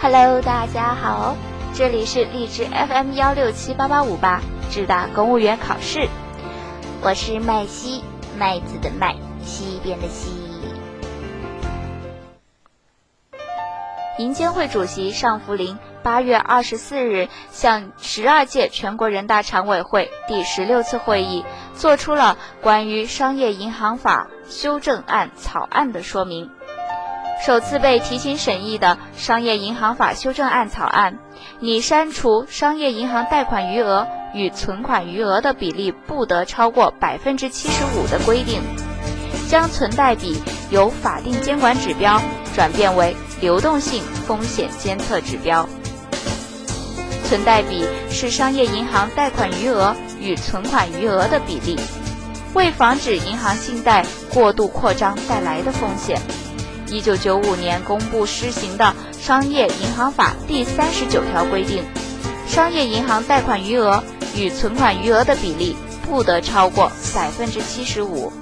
Hello，大家好，这里是荔枝 FM 幺六七八八五八智大公务员考试，我是麦西，麦子的麦，西边的西。银监会主席尚福林八月二十四日向十二届全国人大常委会第十六次会议作出了关于商业银行法修正案草案的说明。首次被提请审议的商业银行法修正案草案，拟删除商业银行贷款余额与存款余额的比例不得超过百分之七十五的规定，将存贷比由法定监管指标转变为。流动性风险监测指标，存贷比是商业银行贷款余额与存款余额的比例。为防止银行信贷过度扩张带来的风险，一九九五年公布施行的《商业银行法》第三十九条规定，商业银行贷款余额与存款余额的比例不得超过百分之七十五。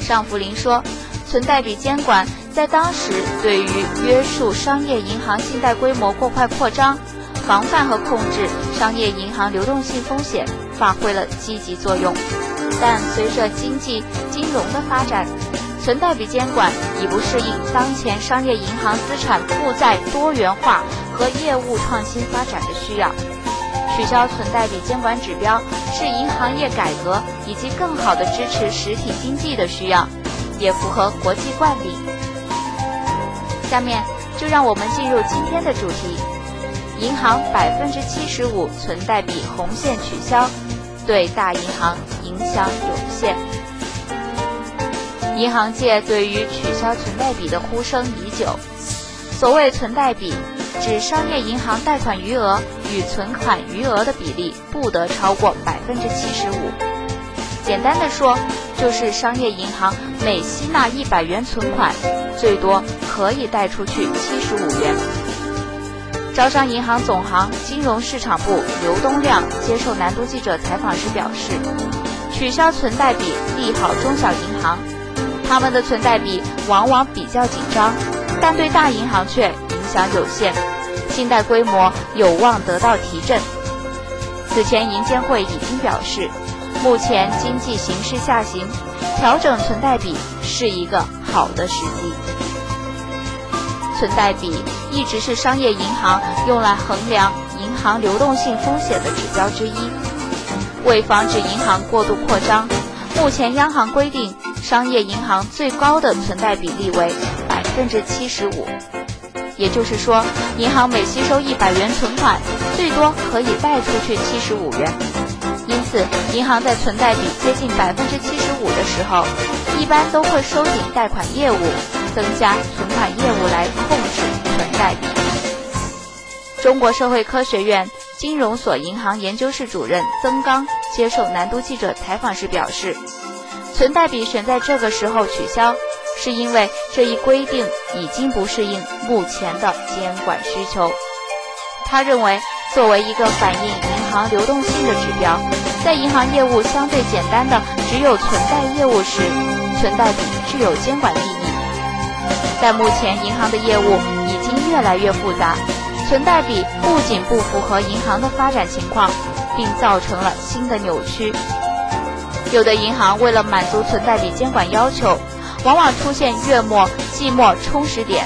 尚福林说，存贷比监管。在当时，对于约束商业银行信贷规模过快扩张、防范和控制商业银行流动性风险，发挥了积极作用。但随着经济金融的发展，存贷比监管已不适应当前商业银行资产负债多元化和业务创新发展的需要。取消存贷比监管指标，是银行业改革以及更好的支持实体经济的需要，也符合国际惯例。下面就让我们进入今天的主题：银行百分之七十五存贷比红线取消，对大银行影响有限。银行界对于取消存贷比的呼声已久。所谓存贷比，指商业银行贷款余额与存款余额的比例不得超过百分之七十五。简单的说，就是商业银行每吸纳一百元存款，最多。可以贷出去七十五元。招商银行总行金融市场部刘东亮接受南都记者采访时表示，取消存贷比利好中小银行，他们的存贷比往往比较紧张，但对大银行却影响有限，信贷规模有望得到提振。此前银监会已经表示，目前经济形势下行，调整存贷比是一个好的时机。存贷比一直是商业银行用来衡量银行流动性风险的指标之一。为防止银行过度扩张，目前央行规定商业银行最高的存贷比例为百分之七十五。也就是说，银行每吸收一百元存款，最多可以贷出去七十五元。因此，银行在存贷比接近百分之七十五的时候，一般都会收紧贷款业务。增加存款业务来控制存贷比。中国社会科学院金融所银行研究室主任曾刚接受南都记者采访时表示，存贷比选在这个时候取消，是因为这一规定已经不适应目前的监管需求。他认为，作为一个反映银行流动性的指标，在银行业务相对简单的只有存贷业务时，存贷比具有监管意义。但目前银行的业务已经越来越复杂，存贷比不仅不符合银行的发展情况，并造成了新的扭曲。有的银行为了满足存贷比监管要求，往往出现月末、季末充实点、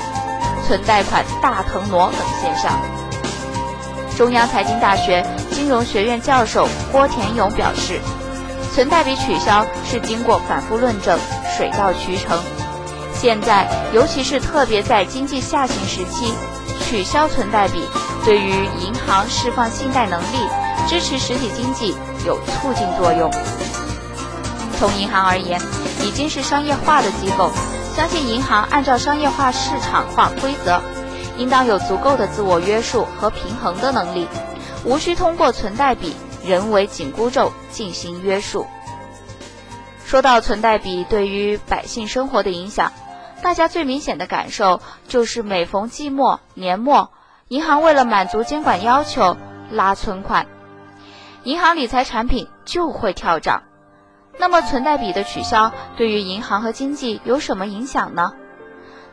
存贷款大腾挪等现象。中央财经大学金融学院教授郭田勇表示，存贷比取消是经过反复论证，水到渠成。现在，尤其是特别在经济下行时期，取消存贷比，对于银行释放信贷能力、支持实体经济有促进作用。从银行而言，已经是商业化的机构，相信银行按照商业化市场化规则，应当有足够的自我约束和平衡的能力，无需通过存贷比人为紧箍咒进行约束。说到存贷比对于百姓生活的影响。大家最明显的感受就是每逢季末、年末，银行为了满足监管要求拉存款，银行理财产品就会跳涨。那么存贷比的取消对于银行和经济有什么影响呢？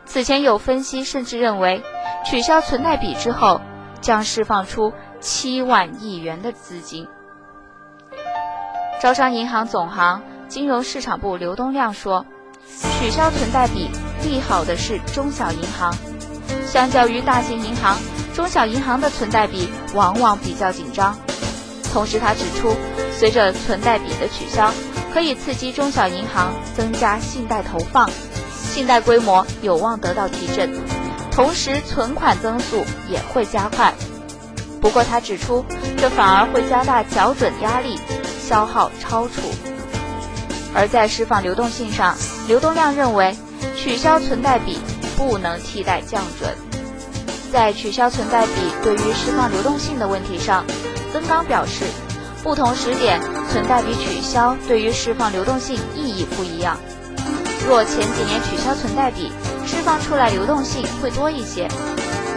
此前有分析甚至认为，取消存贷比之后，将释放出七万亿元的资金。招商银行总行金融市场部刘东亮说：“取消存贷比利好的是中小银行，相较于大型银行，中小银行的存贷比往往比较紧张。同时，他指出，随着存贷比的取消，可以刺激中小银行增加信贷投放，信贷规模有望得到提振，同时存款增速也会加快。不过，他指出，这反而会加大缴准压力。”消耗超储，而在释放流动性上，刘东亮认为取消存贷比不能替代降准。在取消存贷比对于释放流动性的问题上，曾刚表示，不同时点存贷比取消对于释放流动性意义不一样。若前几年取消存贷比，释放出来流动性会多一些，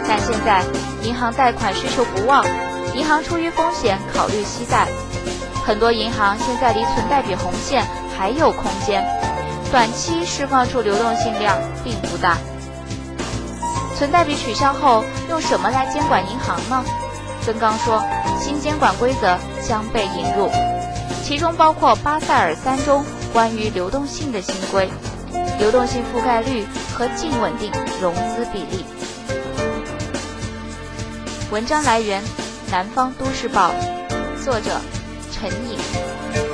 但现在银行贷款需求不旺，银行出于风险考虑惜贷。很多银行现在离存贷比红线还有空间，短期释放出流动性量并不大。存贷比取消后，用什么来监管银行呢？曾刚说，新监管规则将被引入，其中包括巴塞尔三中关于流动性的新规，流动性覆盖率和净稳定融资比例。文章来源：南方都市报，作者。陈颖。